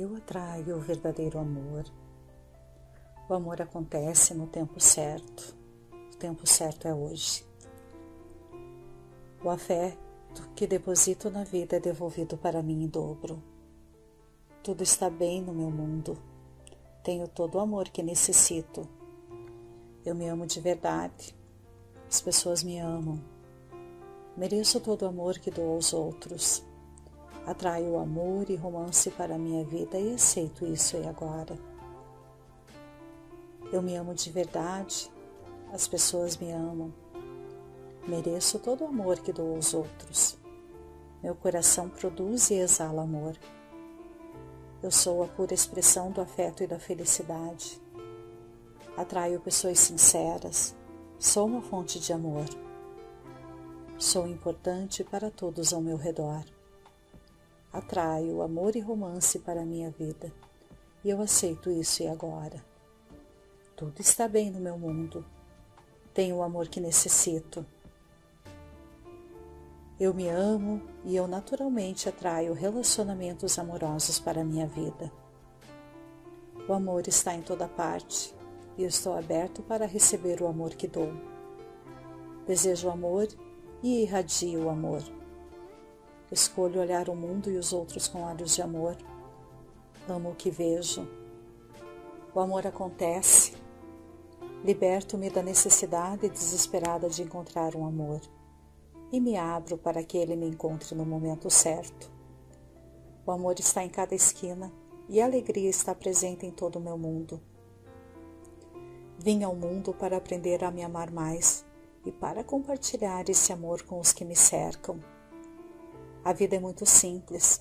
Eu atraio o verdadeiro amor. O amor acontece no tempo certo. O tempo certo é hoje. O afeto que deposito na vida é devolvido para mim em dobro. Tudo está bem no meu mundo. Tenho todo o amor que necessito. Eu me amo de verdade. As pessoas me amam. Mereço todo o amor que dou aos outros. Atraio amor e romance para a minha vida e aceito isso e agora. Eu me amo de verdade, as pessoas me amam. Mereço todo o amor que dou aos outros. Meu coração produz e exala amor. Eu sou a pura expressão do afeto e da felicidade. Atraio pessoas sinceras. Sou uma fonte de amor. Sou importante para todos ao meu redor atraio amor e romance para a minha vida e eu aceito isso e agora. Tudo está bem no meu mundo. Tenho o amor que necessito. Eu me amo e eu naturalmente atraio relacionamentos amorosos para a minha vida. O amor está em toda parte e eu estou aberto para receber o amor que dou. Desejo amor e irradio o amor. Escolho olhar o mundo e os outros com olhos de amor. Amo o que vejo. O amor acontece. Liberto-me da necessidade desesperada de encontrar um amor e me abro para que ele me encontre no momento certo. O amor está em cada esquina e a alegria está presente em todo o meu mundo. Vim ao mundo para aprender a me amar mais e para compartilhar esse amor com os que me cercam. A vida é muito simples.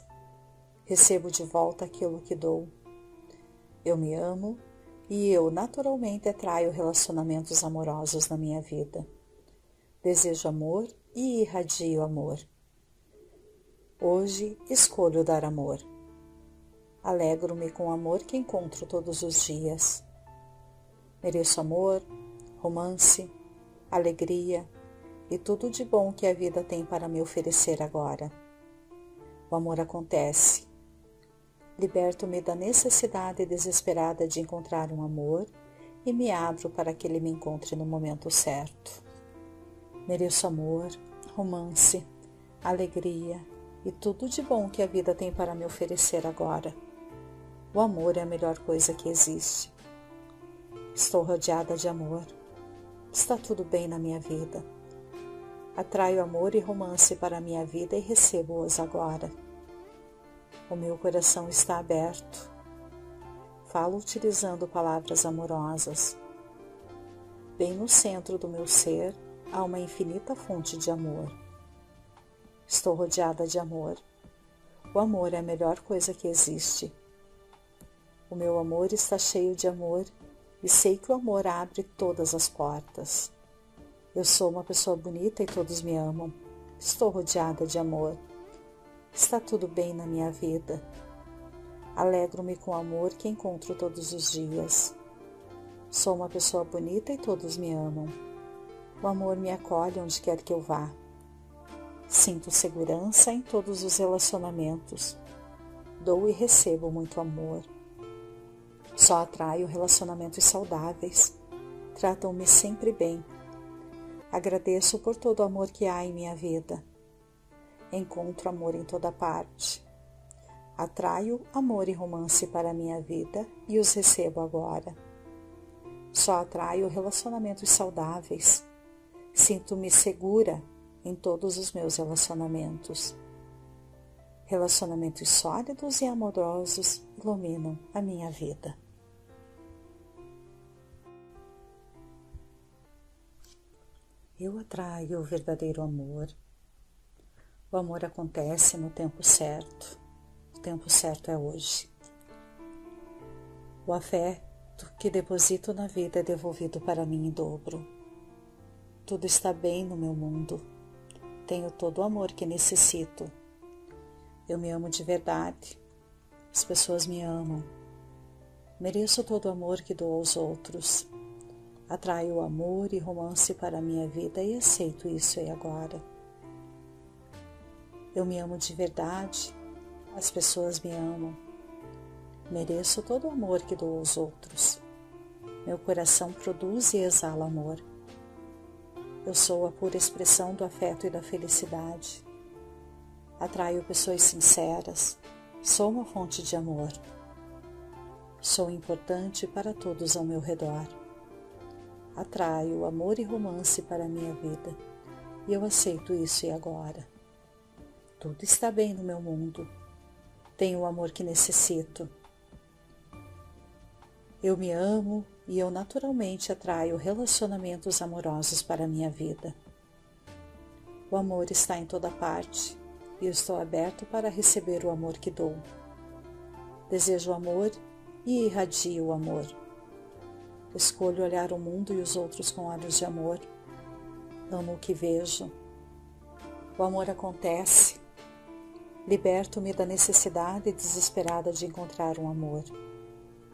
Recebo de volta aquilo que dou. Eu me amo e eu naturalmente atraio relacionamentos amorosos na minha vida. Desejo amor e irradio amor. Hoje escolho dar amor. Alegro-me com o amor que encontro todos os dias. Mereço amor, romance, alegria e tudo de bom que a vida tem para me oferecer agora. O amor acontece. Liberto-me da necessidade desesperada de encontrar um amor e me abro para que ele me encontre no momento certo. Mereço amor, romance, alegria e tudo de bom que a vida tem para me oferecer agora. O amor é a melhor coisa que existe. Estou rodeada de amor. Está tudo bem na minha vida. Atraio amor e romance para a minha vida e recebo-os agora. O meu coração está aberto. Falo utilizando palavras amorosas. Bem no centro do meu ser há uma infinita fonte de amor. Estou rodeada de amor. O amor é a melhor coisa que existe. O meu amor está cheio de amor e sei que o amor abre todas as portas. Eu sou uma pessoa bonita e todos me amam. Estou rodeada de amor. Está tudo bem na minha vida. Alegro-me com o amor que encontro todos os dias. Sou uma pessoa bonita e todos me amam. O amor me acolhe onde quer que eu vá. Sinto segurança em todos os relacionamentos. Dou e recebo muito amor. Só atraio relacionamentos saudáveis. Tratam-me sempre bem Agradeço por todo o amor que há em minha vida. Encontro amor em toda parte. Atraio amor e romance para minha vida e os recebo agora. Só atraio relacionamentos saudáveis. Sinto-me segura em todos os meus relacionamentos. Relacionamentos sólidos e amorosos iluminam a minha vida. Eu atraio o verdadeiro amor. O amor acontece no tempo certo. O tempo certo é hoje. O afeto que deposito na vida é devolvido para mim em dobro. Tudo está bem no meu mundo. Tenho todo o amor que necessito. Eu me amo de verdade. As pessoas me amam. Mereço todo o amor que dou aos outros. Atraio amor e romance para a minha vida e aceito isso e agora. Eu me amo de verdade, as pessoas me amam. Mereço todo o amor que dou aos outros. Meu coração produz e exala amor. Eu sou a pura expressão do afeto e da felicidade. Atraio pessoas sinceras. Sou uma fonte de amor. Sou importante para todos ao meu redor. Atraio amor e romance para a minha vida. E eu aceito isso e agora. Tudo está bem no meu mundo. Tenho o amor que necessito. Eu me amo e eu naturalmente atraio relacionamentos amorosos para a minha vida. O amor está em toda parte e eu estou aberto para receber o amor que dou. Desejo amor e irradio o amor. Escolho olhar o mundo e os outros com olhos de amor. Amo o que vejo. O amor acontece. Liberto-me da necessidade desesperada de encontrar um amor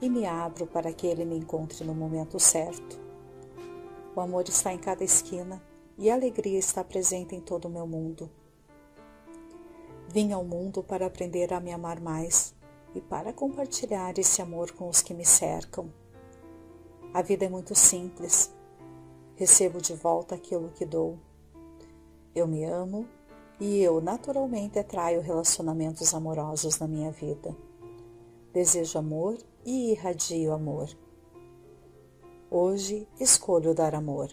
e me abro para que ele me encontre no momento certo. O amor está em cada esquina e a alegria está presente em todo o meu mundo. Vim ao mundo para aprender a me amar mais e para compartilhar esse amor com os que me cercam. A vida é muito simples. Recebo de volta aquilo que dou. Eu me amo e eu naturalmente atraio relacionamentos amorosos na minha vida. Desejo amor e irradio amor. Hoje escolho dar amor.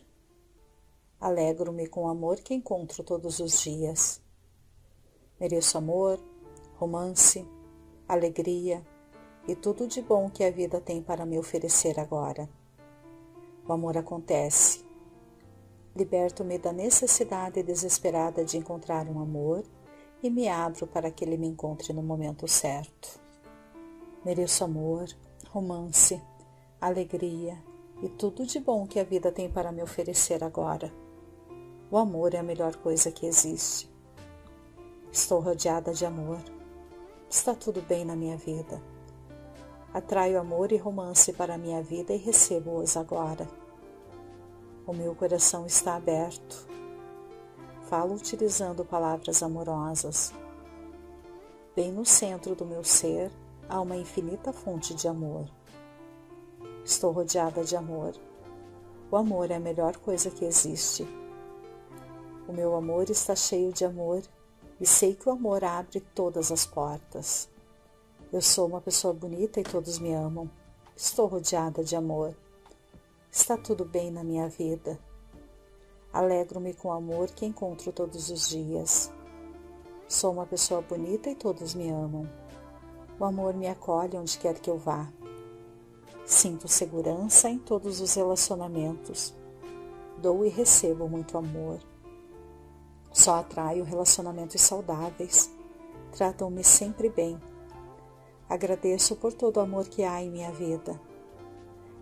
Alegro-me com o amor que encontro todos os dias. Mereço amor, romance, alegria e tudo de bom que a vida tem para me oferecer agora. O amor acontece. Liberto-me da necessidade desesperada de encontrar um amor e me abro para que ele me encontre no momento certo. Mereço amor, romance, alegria e tudo de bom que a vida tem para me oferecer agora. O amor é a melhor coisa que existe. Estou rodeada de amor. Está tudo bem na minha vida. Atraio amor e romance para minha vida e recebo-os agora. O meu coração está aberto. Falo utilizando palavras amorosas. Bem no centro do meu ser, há uma infinita fonte de amor. Estou rodeada de amor. O amor é a melhor coisa que existe. O meu amor está cheio de amor e sei que o amor abre todas as portas. Eu sou uma pessoa bonita e todos me amam. Estou rodeada de amor. Está tudo bem na minha vida. Alegro-me com o amor que encontro todos os dias. Sou uma pessoa bonita e todos me amam. O amor me acolhe onde quer que eu vá. Sinto segurança em todos os relacionamentos. Dou e recebo muito amor. Só atraio relacionamentos saudáveis. Tratam-me sempre bem. Agradeço por todo o amor que há em minha vida.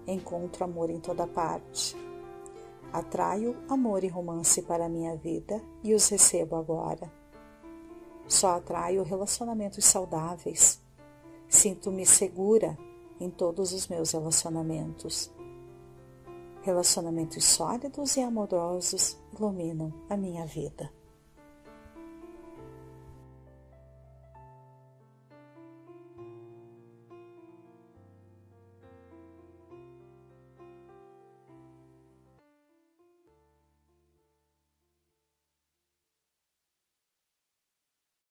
Encontro amor em toda parte. Atraio amor e romance para minha vida e os recebo agora. Só atraio relacionamentos saudáveis Sinto-me segura em todos os meus relacionamentos. Relacionamentos sólidos e amorosos iluminam a minha vida.